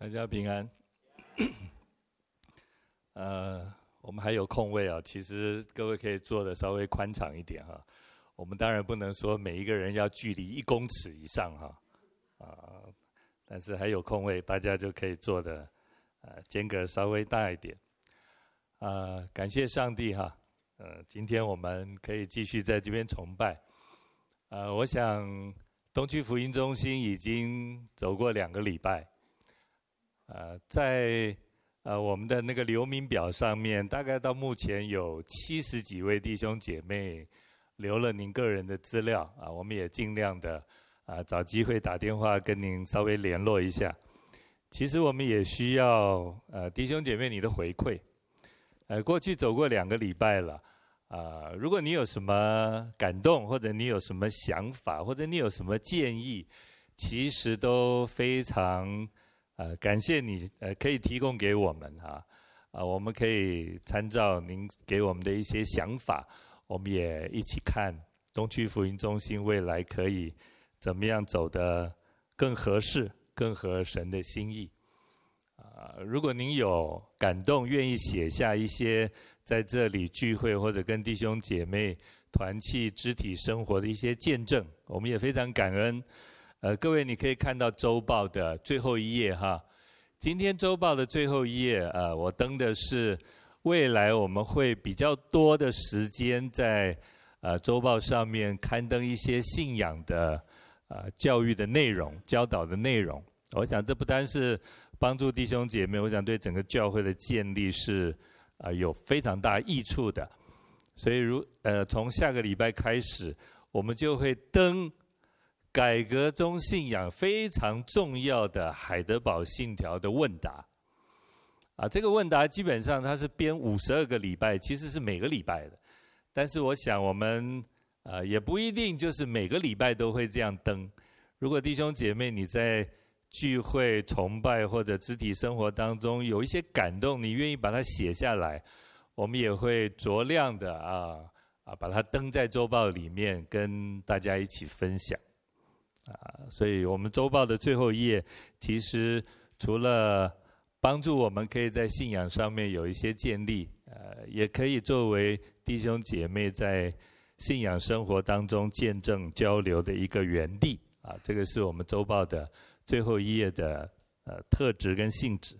大家平安。呃，我们还有空位啊，其实各位可以坐的稍微宽敞一点哈。我们当然不能说每一个人要距离一公尺以上哈，啊，但是还有空位，大家就可以坐的，呃，间隔稍微大一点。啊，感谢上帝哈，呃，今天我们可以继续在这边崇拜。呃，我想东区福音中心已经走过两个礼拜。呃，在呃我们的那个留名表上面，大概到目前有七十几位弟兄姐妹留了您个人的资料啊，我们也尽量的啊找机会打电话跟您稍微联络一下。其实我们也需要呃弟兄姐妹你的回馈。呃，过去走过两个礼拜了啊，如果你有什么感动，或者你有什么想法，或者你有什么建议，其实都非常。呃，感谢你，呃，可以提供给我们哈，啊、我们可以参照您给我们的一些想法，我们也一起看东区福音中心未来可以怎么样走得更合适、更合神的心意。啊、如果您有感动，愿意写下一些在这里聚会或者跟弟兄姐妹团契肢体生活的一些见证，我们也非常感恩。呃，各位，你可以看到周报的最后一页哈。今天周报的最后一页，呃，我登的是未来我们会比较多的时间在呃周报上面刊登一些信仰的呃教育的内容、教导的内容。我想这不单是帮助弟兄姐妹，我想对整个教会的建立是呃有非常大益处的。所以如呃从下个礼拜开始，我们就会登。改革中信仰非常重要的海德堡信条的问答，啊，这个问答基本上它是编五十二个礼拜，其实是每个礼拜的。但是我想我们啊也不一定就是每个礼拜都会这样登。如果弟兄姐妹你在聚会、崇拜或者肢体生活当中有一些感动，你愿意把它写下来，我们也会酌量的啊啊把它登在周报里面，跟大家一起分享。啊，所以我们周报的最后一页，其实除了帮助我们可以在信仰上面有一些建立，呃，也可以作为弟兄姐妹在信仰生活当中见证交流的一个园地。啊，这个是我们周报的最后一页的呃特质跟性质。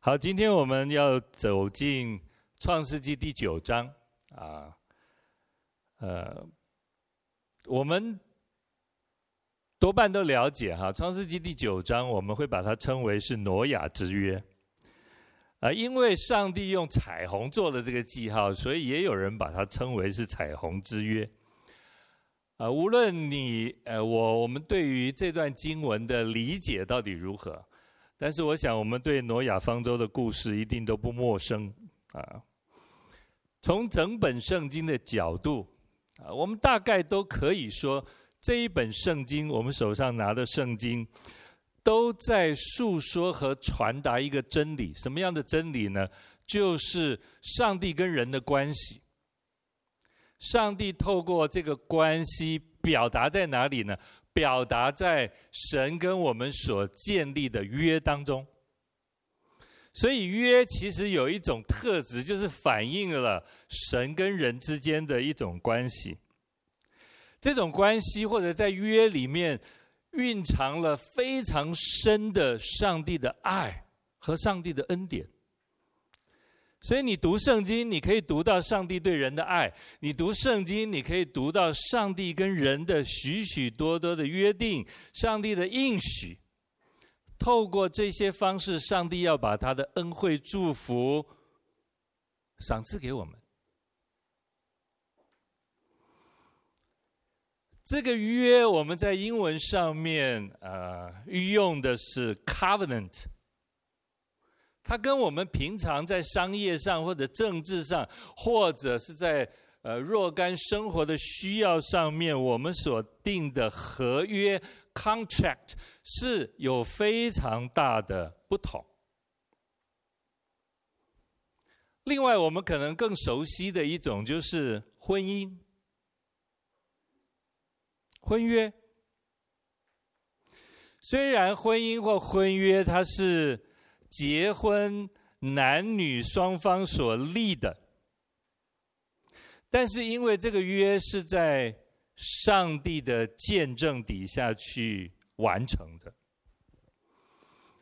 好，今天我们要走进创世纪第九章啊，呃，我们。多半都了解哈，《创世纪》第九章我们会把它称为是挪亚之约，啊，因为上帝用彩虹做了这个记号，所以也有人把它称为是彩虹之约。啊，无论你呃我我们对于这段经文的理解到底如何，但是我想我们对挪亚方舟的故事一定都不陌生啊。从整本圣经的角度啊，我们大概都可以说。这一本圣经，我们手上拿的圣经，都在诉说和传达一个真理。什么样的真理呢？就是上帝跟人的关系。上帝透过这个关系表达在哪里呢？表达在神跟我们所建立的约当中。所以约其实有一种特质，就是反映了神跟人之间的一种关系。这种关系，或者在约里面蕴藏了非常深的上帝的爱和上帝的恩典。所以你读圣经，你可以读到上帝对人的爱；你读圣经，你可以读到上帝跟人的许许多多的约定、上帝的应许。透过这些方式，上帝要把他的恩惠、祝福赏赐给我们。这个约我们在英文上面呃运用的是 covenant，它跟我们平常在商业上或者政治上，或者是在呃若干生活的需要上面，我们所定的合约 contract 是有非常大的不同。另外，我们可能更熟悉的一种就是婚姻。婚约，虽然婚姻或婚约它是结婚男女双方所立的，但是因为这个约是在上帝的见证底下去完成的，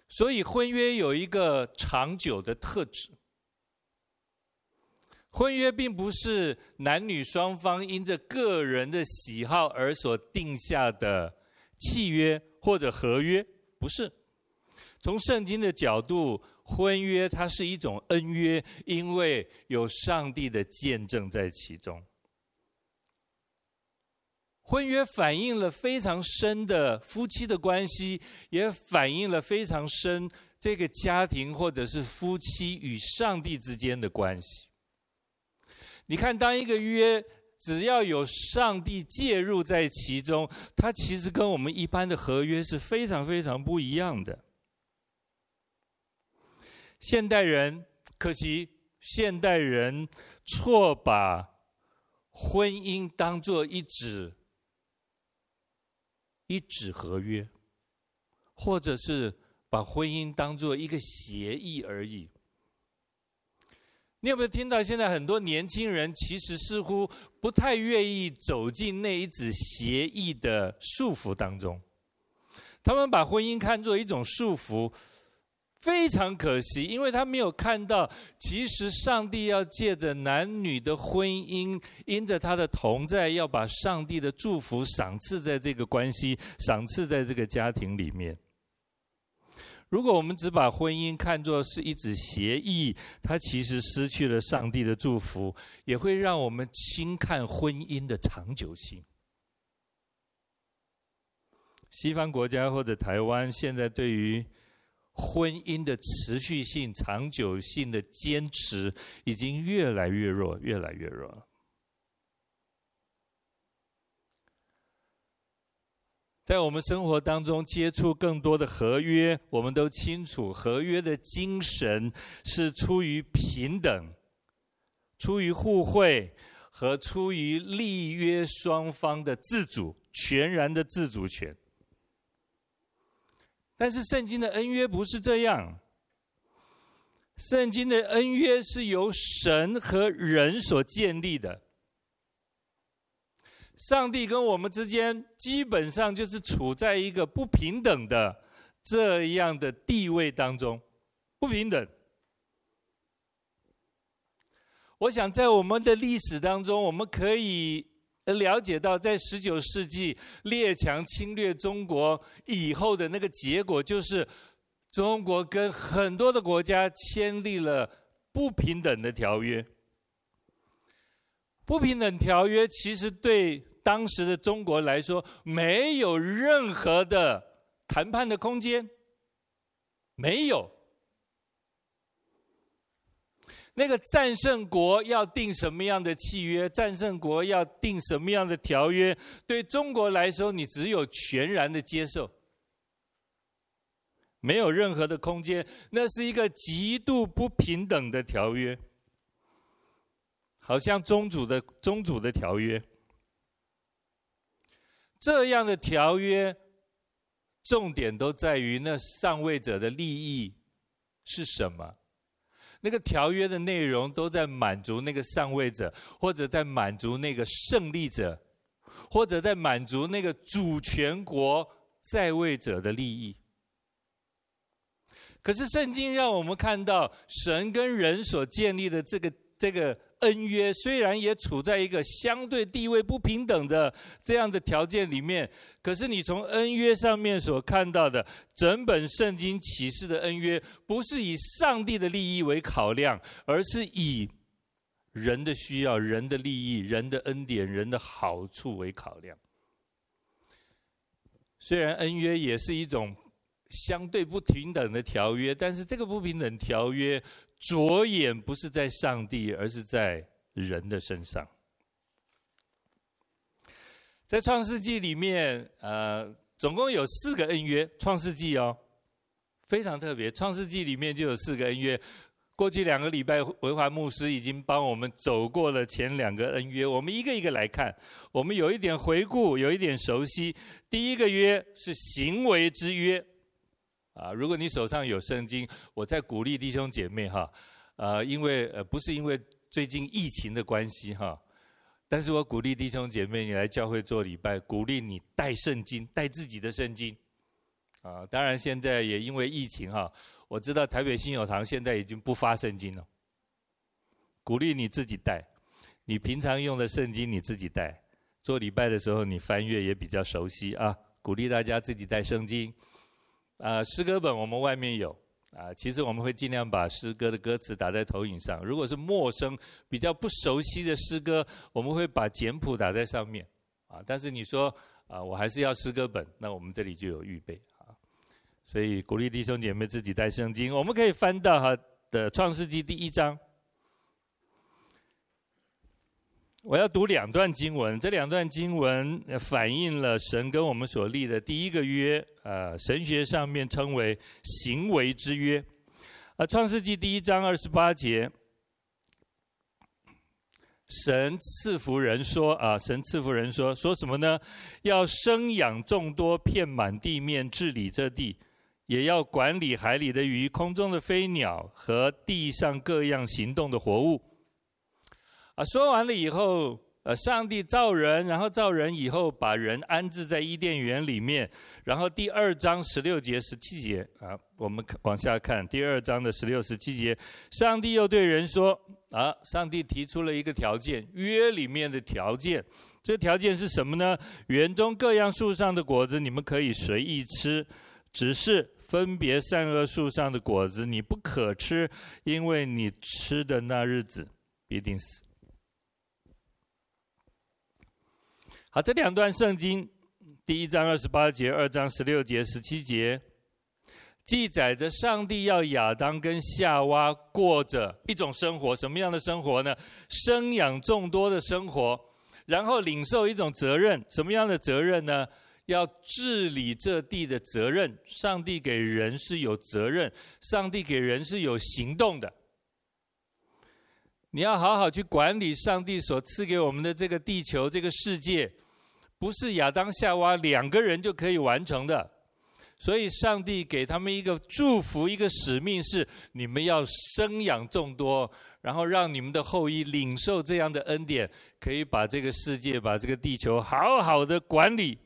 所以婚约有一个长久的特质。婚约并不是男女双方因着个人的喜好而所定下的契约或者合约，不是。从圣经的角度，婚约它是一种恩约，因为有上帝的见证在其中。婚约反映了非常深的夫妻的关系，也反映了非常深这个家庭或者是夫妻与上帝之间的关系。你看，当一个约只要有上帝介入在其中，它其实跟我们一般的合约是非常非常不一样的。现代人，可惜现代人错把婚姻当作一纸一纸合约，或者是把婚姻当做一个协议而已。你有没有听到？现在很多年轻人其实似乎不太愿意走进那一纸协议的束缚当中，他们把婚姻看作一种束缚，非常可惜，因为他没有看到，其实上帝要借着男女的婚姻，因着他的同在，要把上帝的祝福赏赐在这个关系，赏赐在这个家庭里面。如果我们只把婚姻看作是一纸协议，它其实失去了上帝的祝福，也会让我们轻看婚姻的长久性。西方国家或者台湾现在对于婚姻的持续性、长久性的坚持，已经越来越弱，越来越弱了。在我们生活当中接触更多的合约，我们都清楚，合约的精神是出于平等、出于互惠和出于立约双方的自主、全然的自主权。但是圣经的恩约不是这样，圣经的恩约是由神和人所建立的。上帝跟我们之间基本上就是处在一个不平等的这样的地位当中，不平等。我想在我们的历史当中，我们可以了解到，在十九世纪列强侵略中国以后的那个结果，就是中国跟很多的国家签订了不平等的条约。不平等条约其实对当时的中国来说，没有任何的谈判的空间，没有。那个战胜国要订什么样的契约，战胜国要订什么样的条约，对中国来说，你只有全然的接受，没有任何的空间。那是一个极度不平等的条约，好像宗主的宗主的条约。这样的条约，重点都在于那上位者的利益是什么？那个条约的内容都在满足那个上位者，或者在满足那个胜利者，或者在满足那个主权国在位者的利益。可是圣经让我们看到，神跟人所建立的这个这个。恩约虽然也处在一个相对地位不平等的这样的条件里面，可是你从恩约上面所看到的整本圣经启示的恩约，不是以上帝的利益为考量，而是以人的需要、人的利益、人的恩典、人的好处为考量。虽然恩约也是一种相对不平等的条约，但是这个不平等条约。着眼不是在上帝，而是在人的身上。在创世纪里面，呃，总共有四个恩约。创世纪哦，非常特别。创世纪里面就有四个恩约，过去两个礼拜，维华牧师已经帮我们走过了前两个恩约，我们一个一个来看，我们有一点回顾，有一点熟悉。第一个约是行为之约，啊，如果你手上有圣经，我在鼓励弟兄姐妹哈，呃，因为呃不是因为最近疫情的关系哈，但是我鼓励弟兄姐妹，你来教会做礼拜，鼓励你带圣经，带自己的圣经，啊，当然现在也因为疫情哈。我知道台北新友堂现在已经不发圣经了，鼓励你自己带，你平常用的圣经你自己带，做礼拜的时候你翻阅也比较熟悉啊。鼓励大家自己带圣经，啊，诗歌本我们外面有啊。其实我们会尽量把诗歌的歌词打在投影上，如果是陌生、比较不熟悉的诗歌，我们会把简谱打在上面啊。但是你说啊，我还是要诗歌本，那我们这里就有预备啊。所以鼓励弟兄姐妹自己带圣经，我们可以翻到哈的创世纪第一章。我要读两段经文，这两段经文反映了神跟我们所立的第一个约，呃，神学上面称为行为之约。啊，创世纪第一章二十八节，神赐福人说啊，神赐福人说，说什么呢？要生养众多，遍满地面，治理这地。也要管理海里的鱼、空中的飞鸟和地上各样行动的活物。啊，说完了以后，呃，上帝造人，然后造人以后，把人安置在伊甸园里面。然后第二章十六节、十七节啊，我们往下看第二章的十六、十七节，上帝又对人说：啊，上帝提出了一个条件，约里面的条件。这条件是什么呢？园中各样树上的果子，你们可以随意吃，只是。分别善恶树上的果子，你不可吃，因为你吃的那日子必定死。好，这两段圣经，第一章二十八节，二章十六节、十七节，记载着上帝要亚当跟夏娃过着一种生活，什么样的生活呢？生养众多的生活，然后领受一种责任，什么样的责任呢？要治理这地的责任，上帝给人是有责任，上帝给人是有行动的。你要好好去管理上帝所赐给我们的这个地球、这个世界，不是亚当夏娃两个人就可以完成的。所以，上帝给他们一个祝福，一个使命是：你们要生养众多，然后让你们的后裔领受这样的恩典，可以把这个世界、把这个地球好好的管理。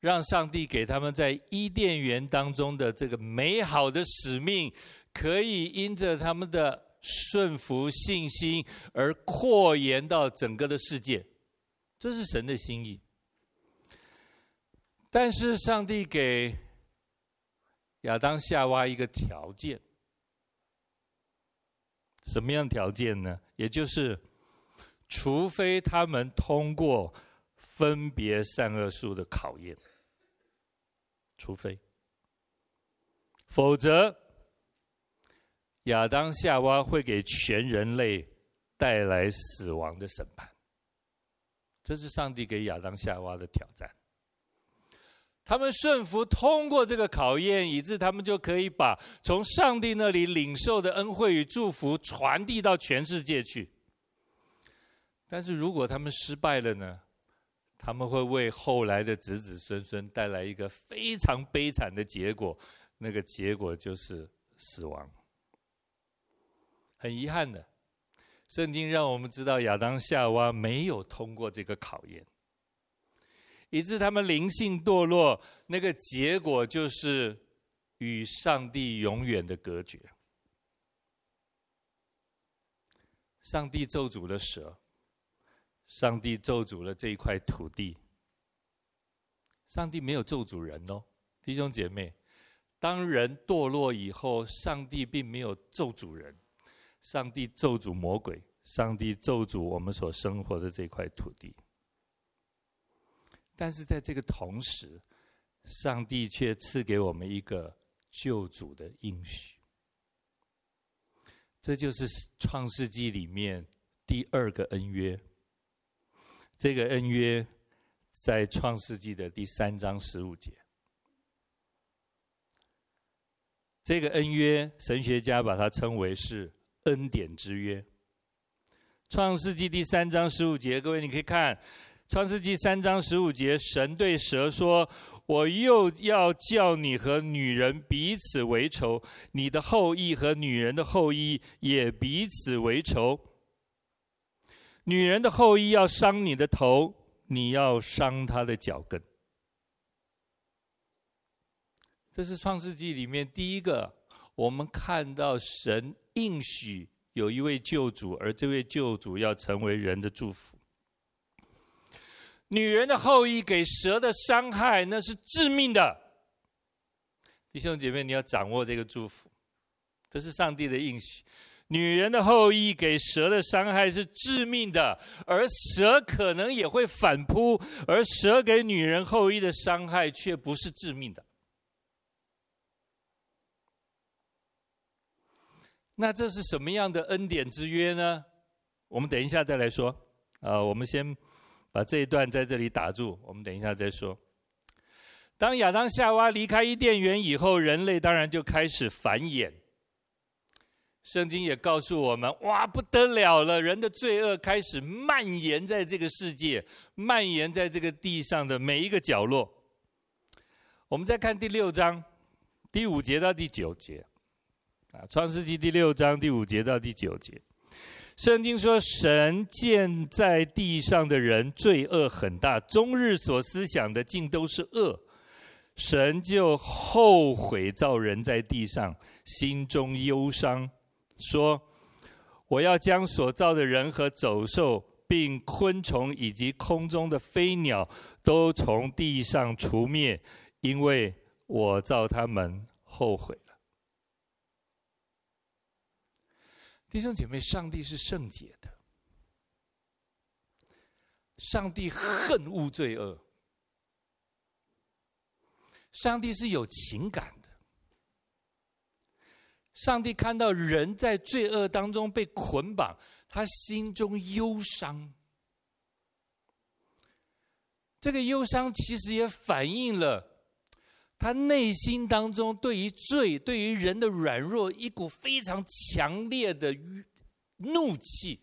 让上帝给他们在伊甸园当中的这个美好的使命，可以因着他们的顺服信心而扩延到整个的世界，这是神的心意。但是上帝给亚当夏娃一个条件，什么样条件呢？也就是，除非他们通过分别善恶树的考验。除非，否则，亚当夏娃会给全人类带来死亡的审判。这是上帝给亚当夏娃的挑战。他们顺服通过这个考验，以致他们就可以把从上帝那里领受的恩惠与祝福传递到全世界去。但是如果他们失败了呢？他们会为后来的子子孙孙带来一个非常悲惨的结果，那个结果就是死亡。很遗憾的，圣经让我们知道亚当夏娃没有通过这个考验，以致他们灵性堕落，那个结果就是与上帝永远的隔绝。上帝咒诅了蛇。上帝咒诅了这一块土地。上帝没有咒诅人哦，弟兄姐妹，当人堕落以后，上帝并没有咒诅人，上帝咒诅魔鬼，上帝咒诅我们所生活的这块土地。但是在这个同时，上帝却赐给我们一个救主的应许，这就是创世纪里面第二个恩约。这个恩约在创世纪的第三章十五节。这个恩约，神学家把它称为是恩典之约。创世纪第三章十五节，各位你可以看，创世纪三章十五节，神对蛇说：“我又要叫你和女人彼此为仇，你的后裔和女人的后裔也彼此为仇。女人的后裔要伤你的头，你要伤她的脚跟。”这是创世纪里面第一个，我们看到神应许有一位救主，而这位救主要成为人的祝福。女人的后裔给蛇的伤害，那是致命的。弟兄姐妹，你要掌握这个祝福，这是上帝的应许。女人的后裔给蛇的伤害是致命的，而蛇可能也会反扑，而蛇给女人后裔的伤害却不是致命的。那这是什么样的恩典之约呢？我们等一下再来说。啊，我们先把这一段在这里打住，我们等一下再说。当亚当夏娃离开伊甸园以后，人类当然就开始繁衍。圣经也告诉我们，哇，不得了了，人的罪恶开始蔓延在这个世界，蔓延在这个地上的每一个角落。我们再看第六章第五节到第九节。创世纪第六章第五节到第九节，圣经说：“神见在地上的人罪恶很大，终日所思想的尽都是恶，神就后悔造人在地上，心中忧伤，说：我要将所造的人和走兽，并昆虫以及空中的飞鸟，都从地上除灭，因为我造他们后悔。”弟兄姐妹，上帝是圣洁的，上帝恨恶罪恶，上帝是有情感的。上帝看到人在罪恶当中被捆绑，他心中忧伤。这个忧伤其实也反映了。他内心当中对于罪、对于人的软弱，一股非常强烈的怒气。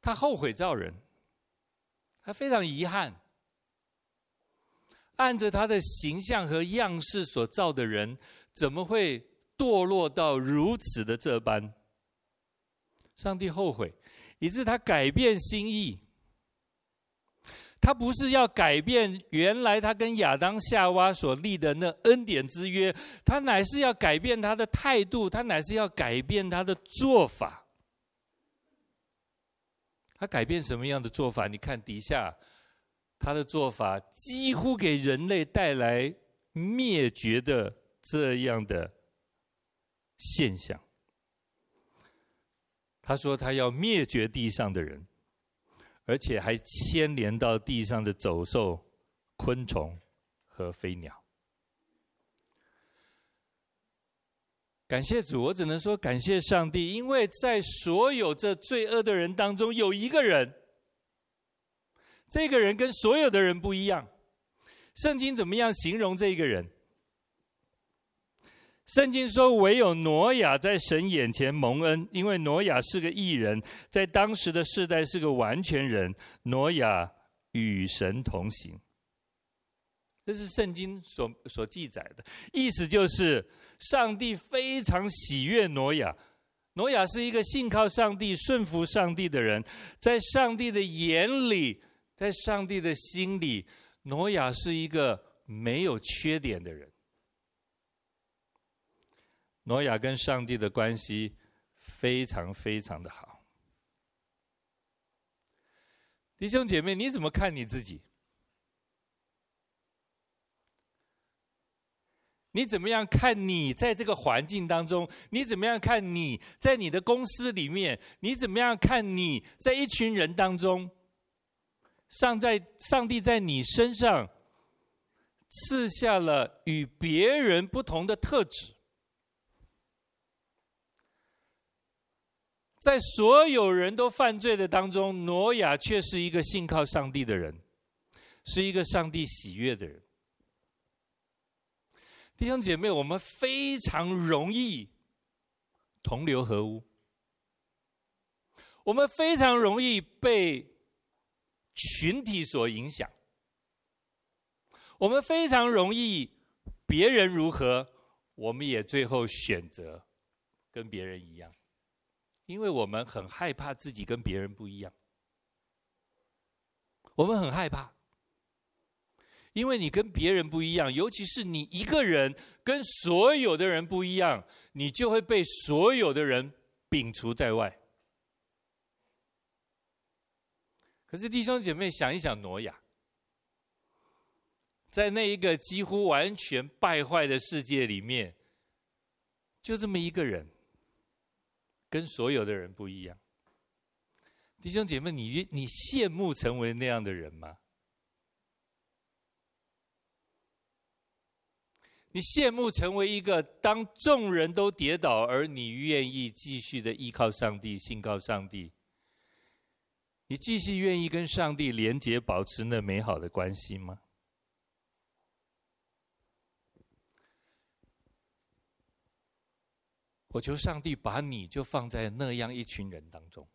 他后悔造人，他非常遗憾，按着他的形象和样式所造的人，怎么会堕落到如此的这般？上帝后悔，以致他改变心意。他不是要改变原来他跟亚当夏娃所立的那恩典之约，他乃是要改变他的态度，他乃是要改变他的做法。他改变什么样的做法？你看底下，他的做法几乎给人类带来灭绝的这样的现象。他说他要灭绝地上的人。而且还牵连到地上的走兽、昆虫和飞鸟。感谢主，我只能说感谢上帝，因为在所有这罪恶的人当中，有一个人，这个人跟所有的人不一样。圣经怎么样形容这个人？圣经说：“唯有挪亚在神眼前蒙恩，因为挪亚是个义人，在当时的世代是个完全人。挪亚与神同行。”这是圣经所所记载的意思，就是上帝非常喜悦挪亚。挪亚是一个信靠上帝、顺服上帝的人，在上帝的眼里，在上帝的心里，挪亚是一个没有缺点的人。挪亚跟上帝的关系非常非常的好。弟兄姐妹，你怎么看你自己？你怎么样看你在这个环境当中？你怎么样看你在你的公司里面？你怎么样看你在一群人当中？上在上帝在你身上赐下了与别人不同的特质。在所有人都犯罪的当中，挪亚却是一个信靠上帝的人，是一个上帝喜悦的人。弟兄姐妹，我们非常容易同流合污，我们非常容易被群体所影响，我们非常容易别人如何，我们也最后选择跟别人一样，因为我们很害怕自己跟别人不一样，我们很害怕。因为你跟别人不一样，尤其是你一个人跟所有的人不一样，你就会被所有的人摒除在外。可是弟兄姐妹，想一想挪亚，在那一个几乎完全败坏的世界里面，就这么一个人，跟所有的人不一样。弟兄姐妹，你你羡慕成为那样的人吗？你羡慕成为一个当众人都跌倒，而你愿意继续的依靠上帝、信靠上帝，你继续愿意跟上帝连结、保持那美好的关系吗？我求上帝把你就放在那样一群人当中，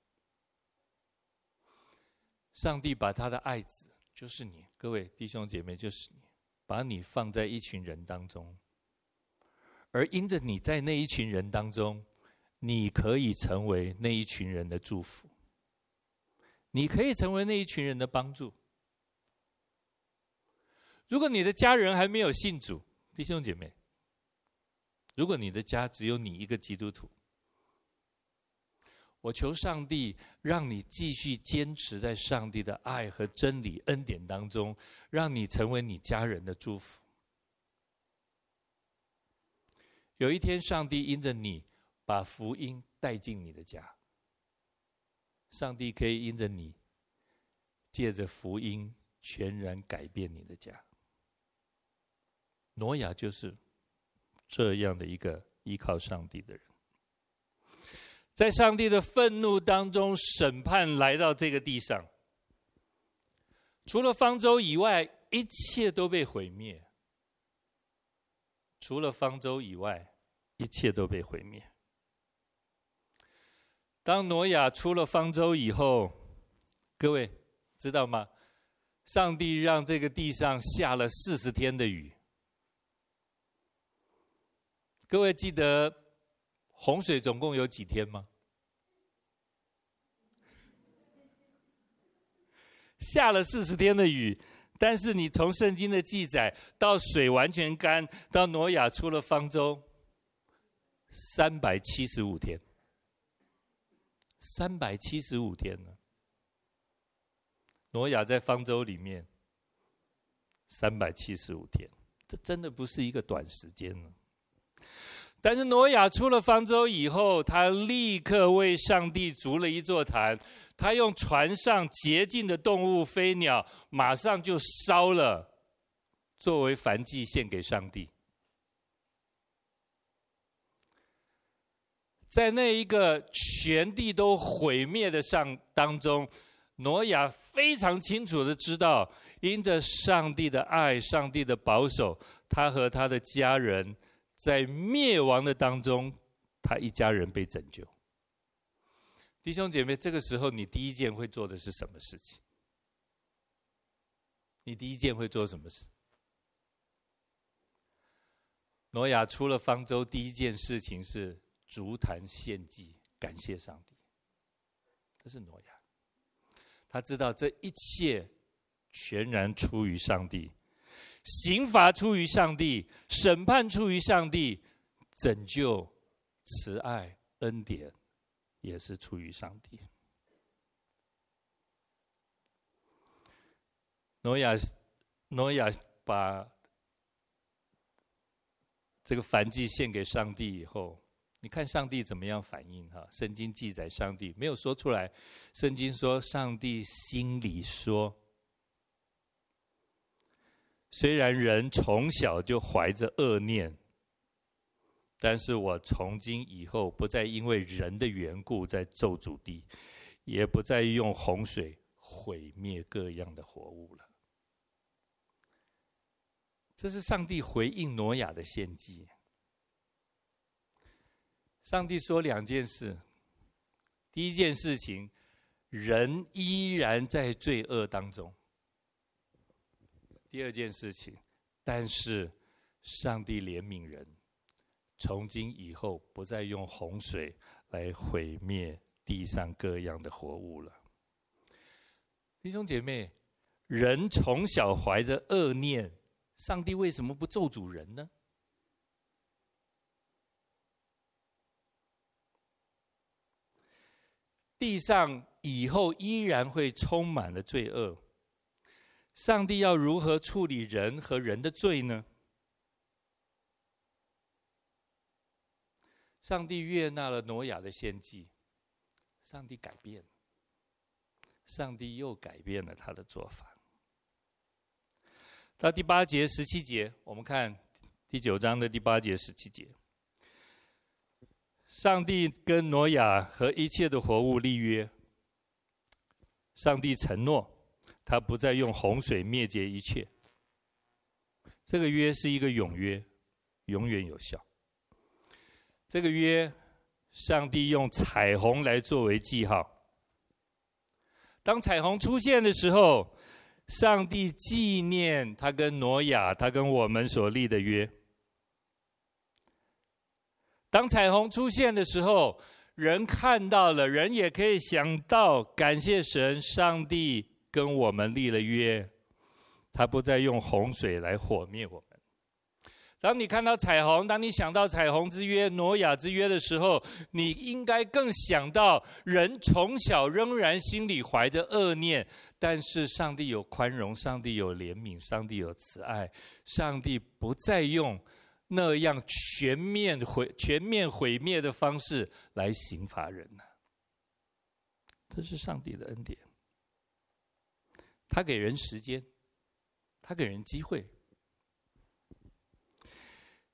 上帝把他的爱子，就是你，各位弟兄姐妹，就是你。把你放在一群人当中，而因着你在那一群人当中，你可以成为那一群人的祝福，你可以成为那一群人的帮助。如果你的家人还没有信主，弟兄姐妹，如果你的家只有你一个基督徒，我求上帝让你继续坚持在上帝的爱和真理恩典当中，让你成为你家人的祝福。有一天，上帝因着你把福音带进你的家，上帝可以因着你借着福音全然改变你的家。挪亚就是这样的一个依靠上帝的人。在上帝的愤怒当中，审判来到这个地上。除了方舟以外，一切都被毁灭。除了方舟以外，一切都被毁灭。当挪亚出了方舟以后，各位知道吗？上帝让这个地上下了四十天的雨。各位记得。洪水总共有几天吗？下了四十天的雨，但是你从圣经的记载到水完全干，到挪亚出了方舟，三百七十五天，三百七十五天呢。挪亚在方舟里面三百七十五天，这真的不是一个短时间呢。但是挪亚出了方舟以后，他立刻为上帝筑了一座坛。他用船上洁净的动物、飞鸟，马上就烧了，作为燔祭献给上帝。在那一个全地都毁灭的上当中，挪亚非常清楚的知道，因着上帝的爱、上帝的保守，他和他的家人。在灭亡的当中，他一家人被拯救。弟兄姐妹，这个时候你第一件会做的是什么事情？你第一件会做什么事？挪亚出了方舟，第一件事情是筑坛献祭，感谢上帝。这是挪亚，他知道这一切全然出于上帝。刑罚出于上帝，审判出于上帝，拯救、慈爱、恩典也是出于上帝。挪亚，挪亚把这个燔祭献给上帝以后，你看上帝怎么样反应？哈，圣经记载上帝没有说出来，圣经说上帝心里说。虽然人从小就怀着恶念，但是我从今以后不再因为人的缘故在咒诅地，也不再用洪水毁灭各样的活物了。这是上帝回应挪亚的献祭。上帝说两件事：第一件事情，人依然在罪恶当中；第二件事情，但是上帝怜悯人，从今以后不再用洪水来毁灭地上各样的活物了。弟兄姐妹，人从小怀着恶念。上帝为什么不咒诅人呢？地上以后依然会充满了罪恶，上帝要如何处理人和人的罪呢？上帝悦纳了挪亚的献祭，上帝改变，上帝又改变了他的做法。到第八节、十七节，我们看第九章的第八节、十七节。上帝跟挪亚和一切的活物立约。上帝承诺，他不再用洪水灭绝一切。这个约是一个永约，永远有效。这个约，上帝用彩虹来作为记号。当彩虹出现的时候，上帝纪念他跟挪亚，他跟我们所立的约。当彩虹出现的时候，人看到了，人也可以想到，感谢神，上帝跟我们立了约，他不再用洪水来火灭我们。当你看到彩虹，当你想到彩虹之约、挪亚之约的时候，你应该更想到，人从小仍然心里怀着恶念，但是上帝有宽容，上帝有怜悯，上帝有慈爱，上帝不再用那样全面毁、全面毁灭的方式来刑罚人了。这是上帝的恩典，他给人时间，他给人机会。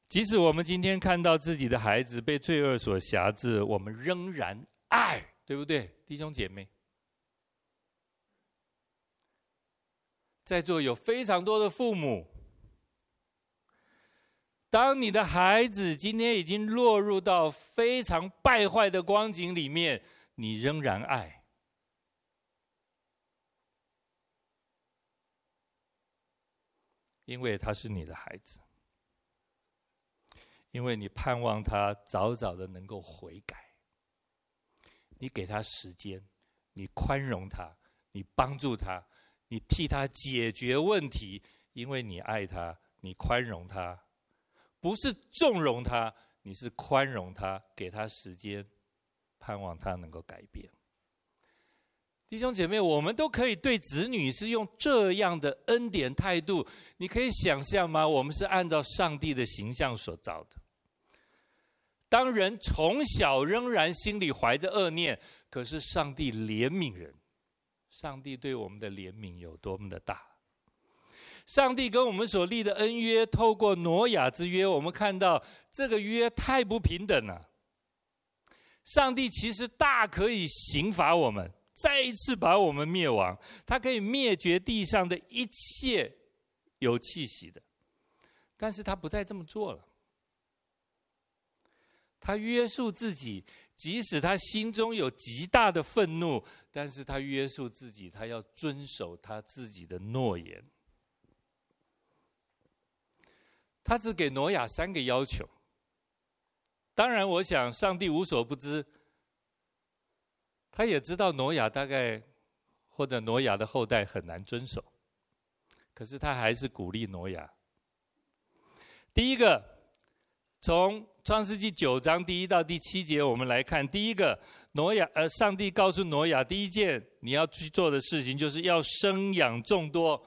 即使我们今天看到自己的孩子被罪恶所辖制，我们仍然爱，对不对，弟兄姐妹？在座有非常多的父母，当你的孩子今天已经落入到非常败坏的光景里面，你仍然爱，因为他是你的孩子。因为你盼望他早早的能够悔改，你给他时间，你宽容他，你帮助他，你替他解决问题，因为你爱他，你宽容他，不是纵容他，你是宽容他，给他时间，盼望他能够改变。弟兄姐妹，我们都可以对子女是用这样的恩典态度，你可以想象吗？我们是按照上帝的形象所造的。当人从小仍然心里怀着恶念，可是上帝怜悯人，上帝对我们的怜悯有多么的大？上帝跟我们所立的恩约，透过挪亚之约，我们看到这个约太不平等了。上帝其实大可以刑罚我们，再一次把我们灭亡，他可以灭绝地上的一切有气息的，但是他不再这么做了。他约束自己，即使他心中有极大的愤怒，但是他约束自己，他要遵守他自己的诺言。他只给挪亚三个要求。当然，我想上帝无所不知，他也知道挪亚大概或者挪亚的后代很难遵守，可是他还是鼓励挪亚。第一个，从创世纪九章第一到第七节，我们来看第一个，挪亚呃，上帝告诉挪亚，第一件你要去做的事情，就是要生养众多。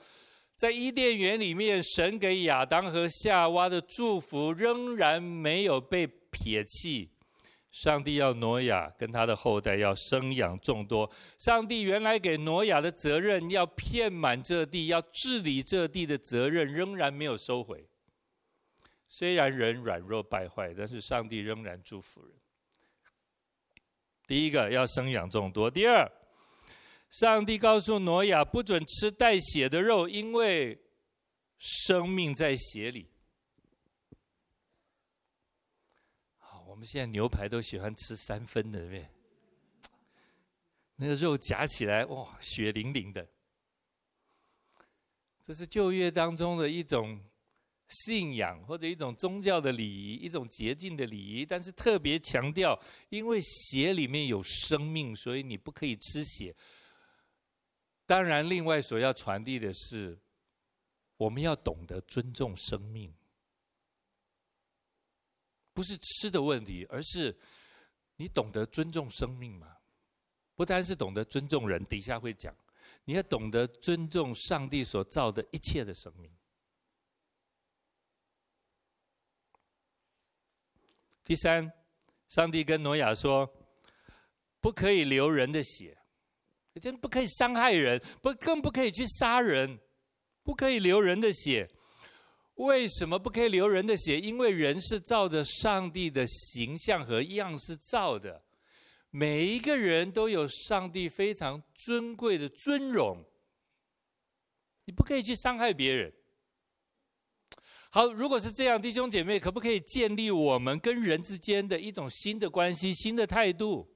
在伊甸园里面，神给亚当和夏娃的祝福仍然没有被撇弃。上帝要挪亚跟他的后代要生养众多。上帝原来给挪亚的责任，要遍满这地，要治理这地的责任，仍然没有收回。虽然人软弱败坏，但是上帝仍然祝福人。第一个要生养众多。第二，上帝告诉挪亚不准吃带血的肉，因为生命在血里。好，我们现在牛排都喜欢吃三分的，对不对？那个肉夹起来，哇，血淋淋的。这是旧约当中的一种信仰，或者一种宗教的礼仪，一种洁净的礼仪。但是特别强调，因为血里面有生命，所以你不可以吃血。当然，另外所要传递的是，我们要懂得尊重生命，不是吃的问题，而是你懂得尊重生命吗？不单是懂得尊重人，底下会讲，你要懂得尊重上帝所造的一切的生命。第三，上帝跟挪亚说，不可以流人的血，真不可以伤害人，不更不可以去杀人，不可以流人的血。为什么不可以流人的血？因为人是照着上帝的形象和样式造的。每一个人都有上帝非常尊贵的尊荣，你不可以去伤害别人。好，如果是这样，弟兄姐妹，可不可以建立我们跟人之间的一种新的关系、新的态度？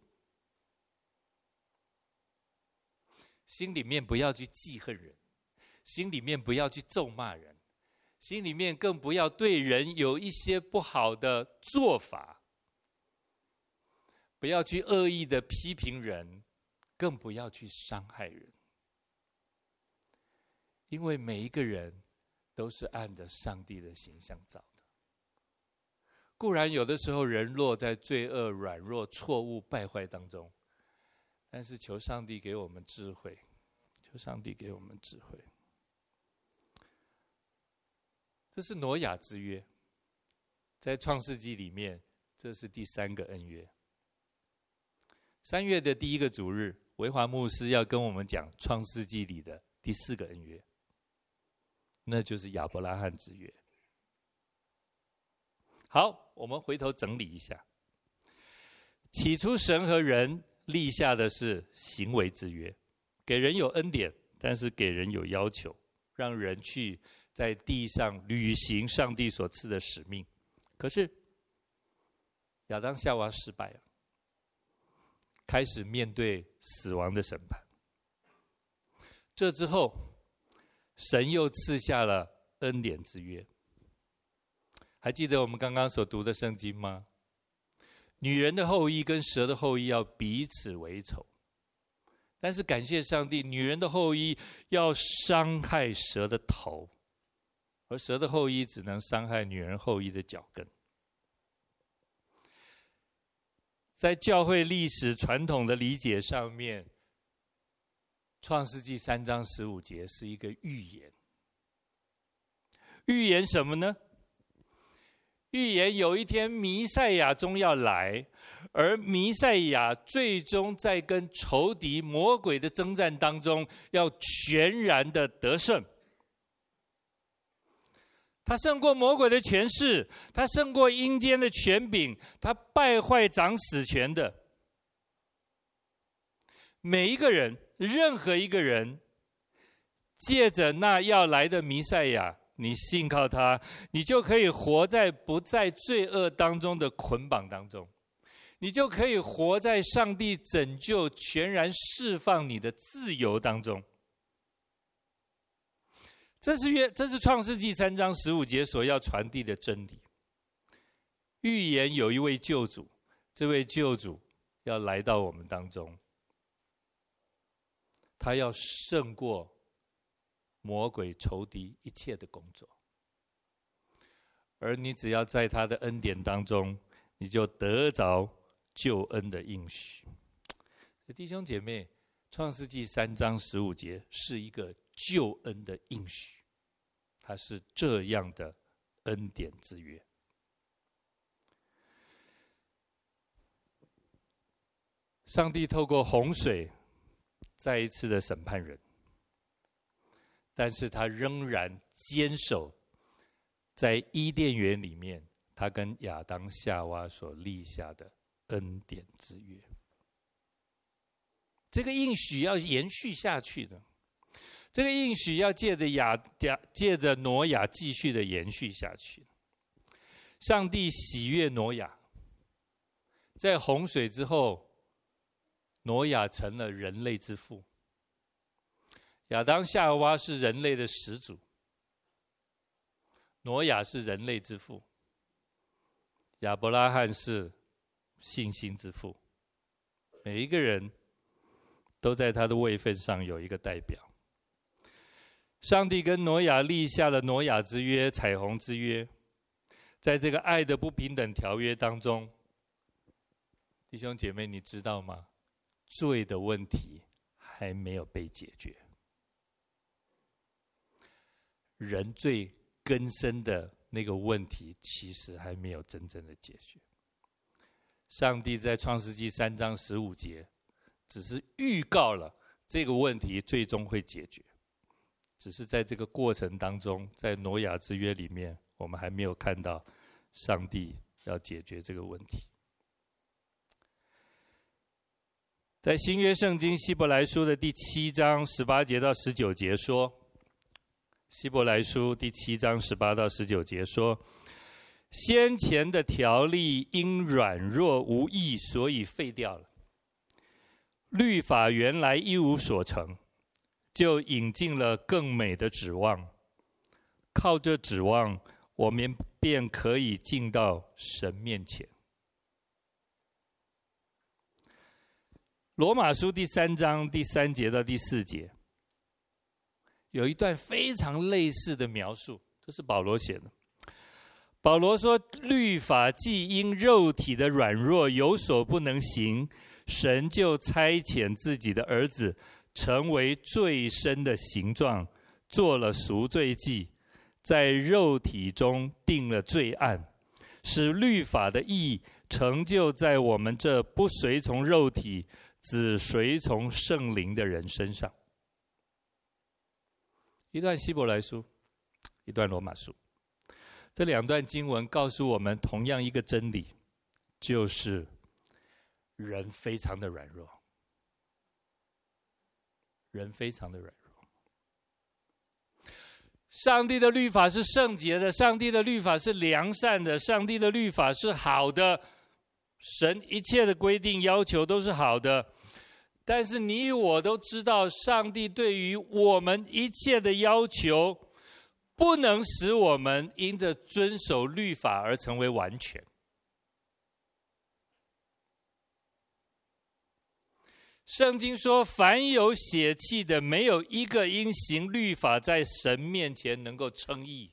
心里面不要去记恨人，心里面不要去咒骂人，心里面更不要对人有一些不好的做法。不要去恶意的批评人，更不要去伤害人，因为每一个人都是按着上帝的形象造的。固然有的时候人落在罪恶、软弱、错误、败坏当中，但是求上帝给我们智慧，求上帝给我们智慧。这是挪亚之约，在创世纪里面，这是第三个恩约。三月的第一个主日，维华牧师要跟我们讲《创世纪》里的第四个恩约，那就是亚伯拉罕之约。好，我们回头整理一下。起初，神和人立下的是行为之约，给人有恩典，但是给人有要求，让人去在地上履行上帝所赐的使命。可是，亚当夏娃失败了。开始面对死亡的审判。这之后，神又赐下了恩典之约。还记得我们刚刚所读的圣经吗？女人的后裔跟蛇的后裔要彼此为仇，但是感谢上帝，女人的后裔要伤害蛇的头，而蛇的后裔只能伤害女人后裔的脚跟。在教会历史传统的理解上面，《创世纪》三章十五节是一个预言。预言什么呢？预言有一天弥赛亚终要来，而弥赛亚最终在跟仇敌魔鬼的征战当中，要全然的得胜。他胜过魔鬼的权势，他胜过阴间的权柄，他败坏掌死权的。每一个人，任何一个人，借着那要来的弥赛亚，你信靠他，你就可以活在不在罪恶当中的捆绑当中，你就可以活在上帝拯救、全然释放你的自由当中。这是约，这是创世纪三章十五节所要传递的真理。预言有一位救主，这位救主要来到我们当中，他要胜过魔鬼仇敌一切的工作，而你只要在他的恩典当中，你就得着救恩的应许。弟兄姐妹，创世纪三章十五节是一个。救恩的应许，它是这样的恩典之约。上帝透过洪水再一次的审判人，但是他仍然坚守在伊甸园里面，他跟亚当夏娃所立下的恩典之约。这个应许要延续下去的。这个应许要借着亚亚借着挪亚继续的延续下去。上帝喜悦挪亚，在洪水之后，挪亚成了人类之父。亚当夏娃是人类的始祖，挪亚是人类之父，亚伯拉罕是信心之父。每一个人都在他的位份上有一个代表。上帝跟挪亚立下了挪亚之约、彩虹之约。在这个爱的不平等条约当中，弟兄姐妹，你知道吗？罪的问题还没有被解决，人最根深的那个问题其实还没有真正的解决。上帝在创世纪三章十五节，只是预告了这个问题最终会解决，只是在这个过程当中，在挪亚之约里面。我们还没有看到上帝要解决这个问题。在新约圣经希伯来书的第七章十八节到十九节说，希伯来书第七章十八到十九节说，先前的条例因软弱无益，所以废掉了。律法原来一无所成，就引进了更美的指望，靠着指望。我们便可以进到神面前。罗马书第三章第三节到第四节，有一段非常类似的描述，这是保罗写的。保罗说：“律法既因肉体的软弱有所不能行，神就差遣自己的儿子，成为最深的形状，做了赎罪祭。”在肉体中定了罪案，使律法的意义成就在我们这不随从肉体、只随从圣灵的人身上。一段希伯来书，一段罗马书，这两段经文告诉我们同样一个真理，就是人非常的软弱，人非常的软弱。上帝的律法是圣洁的，上帝的律法是良善的，上帝的律法是好的。神一切的规定要求都是好的，但是你我都知道，上帝对于我们一切的要求，不能使我们因着遵守律法而成为完全。圣经说：“凡有血气的，没有一个因行律法在神面前能够称义，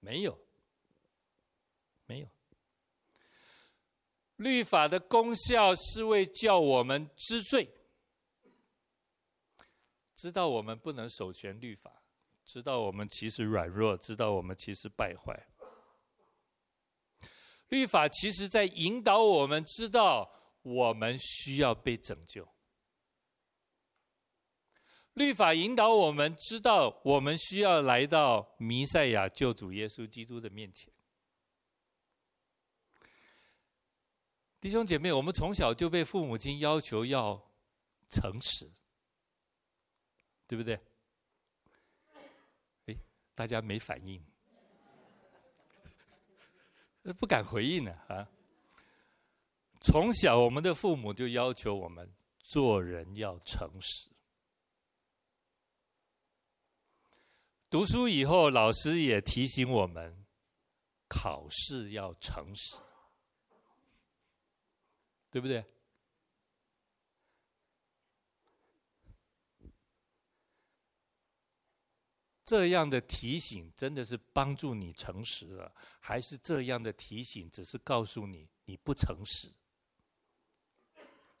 没有，没有。律法的功效是为叫我们知罪，知道我们不能守全律法，知道我们其实软弱，知道我们其实败坏。律法其实在引导我们知道我们需要被拯救。”律法引导我们知道，我们需要来到弥赛亚救主耶稣基督的面前。弟兄姐妹，我们从小就被父母亲要求要诚实，对不对？哎，大家没反应，不敢回应呢啊！从小我们的父母就要求我们做人要诚实。读书以后，老师也提醒我们，考试要诚实，对不对？这样的提醒真的是帮助你诚实了，还是这样的提醒只是告诉你你不诚实？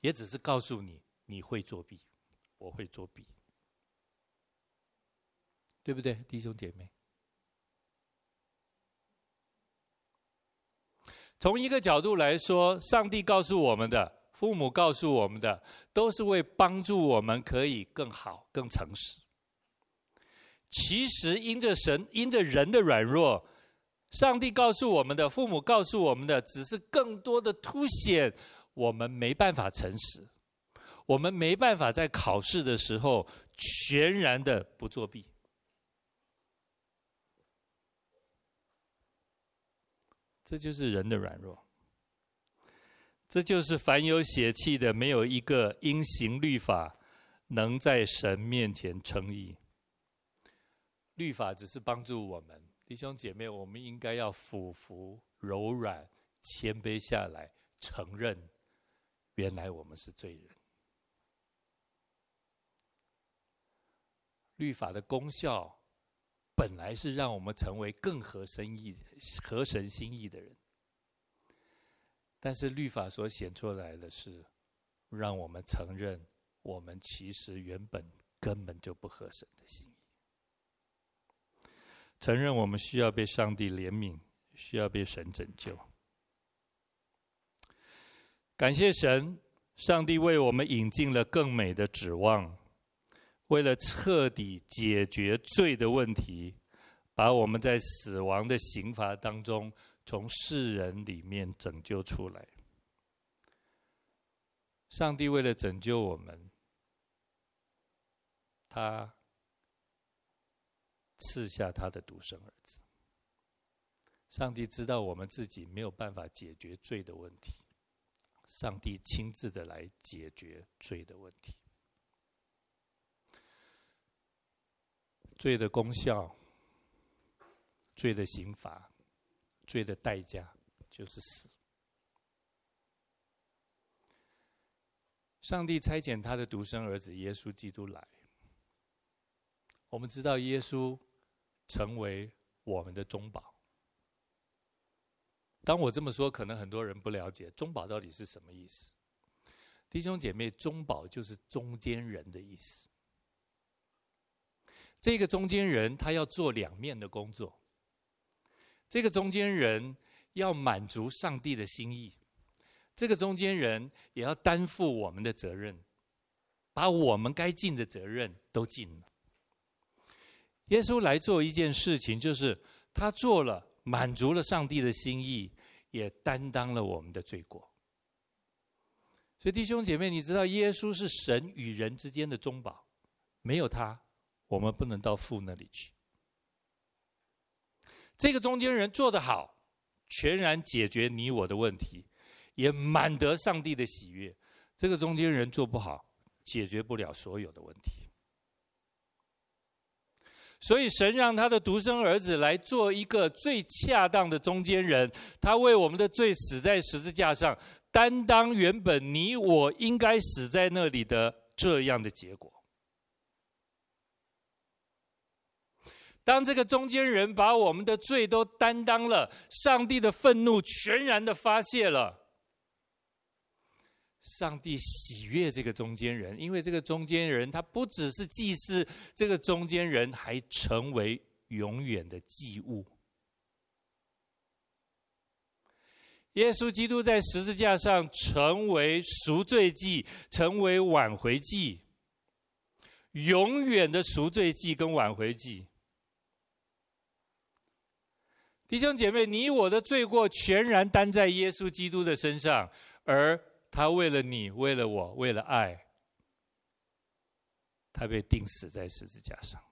也只是告诉你你会作弊，我会作弊。对不对，弟兄姐妹？从一个角度来说，上帝告诉我们的，父母告诉我们的，都是为帮助我们可以更好、更诚实。其实，因着神、因着人的软弱，上帝告诉我们的，父母告诉我们的，只是更多的凸显我们没办法诚实，我们没办法在考试的时候。全然的不作弊。这就是人的软弱，这就是凡有血气的，没有一个因行律法能在神面前称义。律法只是帮助我们，弟兄姐妹，我们应该要俯伏、柔软、谦卑下来，承认原来我们是罪人。律法的功效本来是让我们成为更合神意、合神心意的人，但是律法所显出来的是，让我们承认我们其实原本根本就不合神的心意。承认我们需要被上帝怜悯，需要被神拯救。感谢神，上帝为我们引进了更美的指望，为了彻底解决罪的问题，把我们在死亡的刑罚当中从世人里面拯救出来。上帝为了拯救我们，他。赐下他的独生儿子。上帝知道我们自己没有办法解决罪的问题，上帝亲自的来解决罪的问题。罪的功效、罪的刑罚、罪的代价就是死。上帝差遣他的独生儿子耶稣基督来，我们知道耶稣。成为我们的中保。当我这么说，可能很多人不了解中保到底是什么意思。弟兄姐妹，中保就是中间人的意思。这个中间人他要做两面的工作。这个中间人要满足上帝的心意，这个中间人也要担负我们的责任，把我们该尽的责任都尽了。耶稣来做一件事情，就是他做了，满足了上帝的心意，也担当了我们的罪过。所以弟兄姐妹，你知道耶稣是神与人之间的中保，没有他，我们不能到父那里去。这个中间人做得好，全然解决你我的问题，也满得上帝的喜悦。这个中间人做不好，解决不了所有的问题。所以，神让他的独生儿子来做一个最恰当的中间人，他为我们的罪死在十字架上，担当原本你我应该死在那里的这样的结果。当这个中间人把我们的罪都担当了，上帝的愤怒全然的发泄了。上帝喜悦这个中间人，因为这个中间人他不只是祭司，这个中间人还成为永远的祭物。耶稣基督在十字架上成为赎罪祭，成为挽回祭，永远的赎罪祭跟挽回祭。弟兄姐妹，你我的罪过全然担在耶稣基督的身上，而。他为了你，为了我，为了爱，他被钉死在十字架上。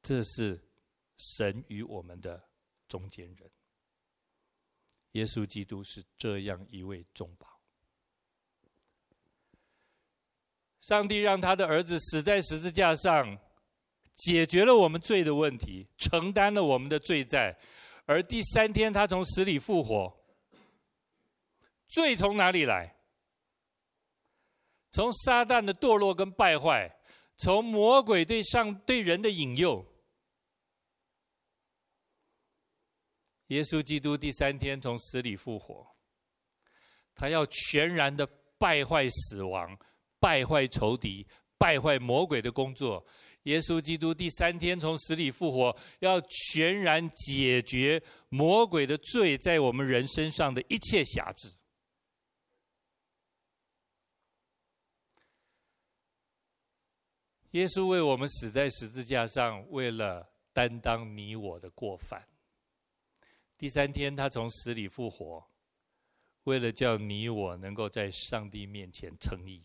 这是神与我们的中间人。耶稣基督是这样一位中保。上帝让他的儿子死在十字架上，解决了我们罪的问题，承担了我们的罪债。而第三天，他从死里复活。罪从哪里来？从撒旦的堕落跟败坏，从魔鬼对上对人的引诱。耶稣基督第三天从死里复活，他要全然的败坏死亡，败坏仇敌，败坏魔鬼的工作。耶稣基督第三天从死里复活，要全然解决魔鬼的罪在我们人身上的一切瑕疵。耶稣为我们死在十字架上，为了担当你我的过犯。第三天，他从死里复活，为了叫你我能够在上帝面前称义。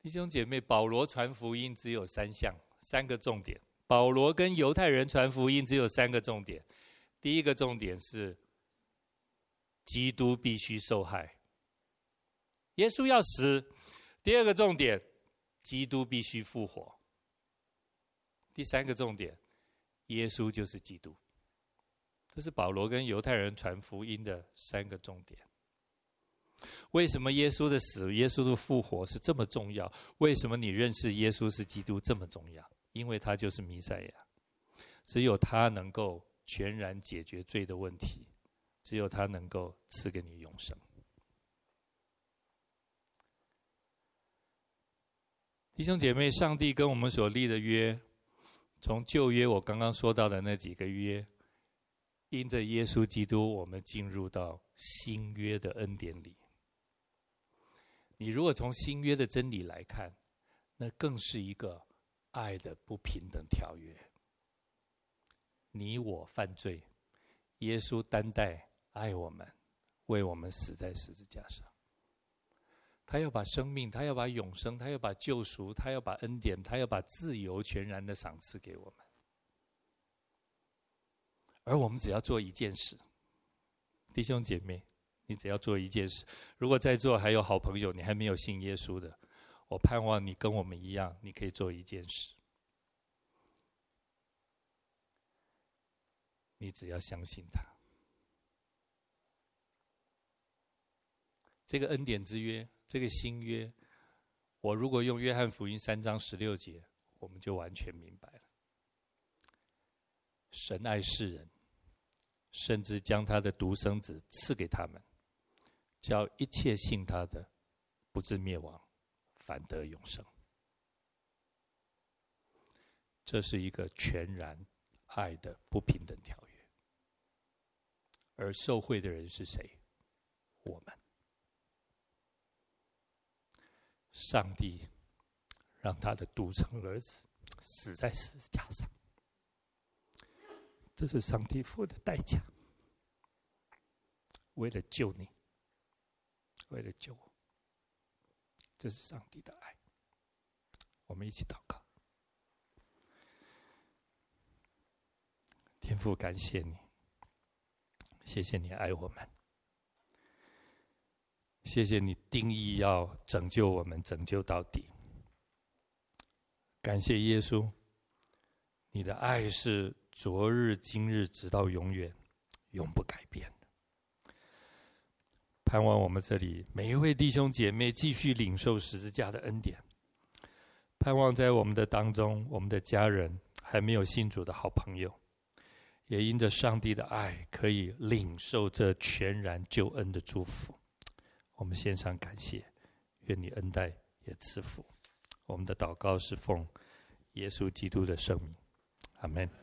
弟兄姐妹，保罗传福音只有三项，三个重点。保罗跟犹太人传福音只有三个重点。第一个重点是，基督必须受害，耶稣要死。第二个重点，基督必须复活。第三个重点，耶稣就是基督。这是保罗跟犹太人传福音的三个重点。为什么耶稣的死、耶稣的复活是这么重要？为什么你认识耶稣是基督这么重要？因为他就是弥赛亚，只有他能够全然解决罪的问题，只有他能够赐给你永生。弟兄姐妹，上帝跟我们所立的约，从旧约我刚刚说到的那几个约，因着耶稣基督，我们进入到新约的恩典里。你如果从新约的真理来看，那更是一个爱的不平等条约。你我犯罪，耶稣担待爱我们，为我们死在十字架上。他要把生命，他要把永生，他要把救赎，他要把恩典，他要把自由全然的赏赐给我们。而我们只要做一件事，弟兄姐妹。你只要做一件事。如果在座还有好朋友，你还没有信耶稣的，我盼望你跟我们一样，你可以做一件事。你只要相信他。这个恩典之约，这个新约，我如果用约翰福音三章十六节，我们就完全明白了。神爱世人，甚至将他的独生子赐给他们。叫一切信他的，不至灭亡，反得永生。这是一个全然爱的不平等条约，而受惠的人是谁？我们。上帝让他的独生儿子死在十字架上，这是上帝付的代价，为了救你。为了救我，这是上帝的爱。我们一起祷告，天父，感谢你，谢谢你爱我们，谢谢你定义要拯救我们，拯救到底。感谢耶稣，你的爱是昨日、今日，直到永远，永不改变。盼望我们这里每一位弟兄姐妹继续领受十字架的恩典。盼望在我们的当中，我们的家人还没有信主的好朋友，也因着上帝的爱，可以领受这全然救恩的祝福。我们献上感谢，愿你恩待也赐福。我们的祷告是奉耶稣基督的圣名，阿门。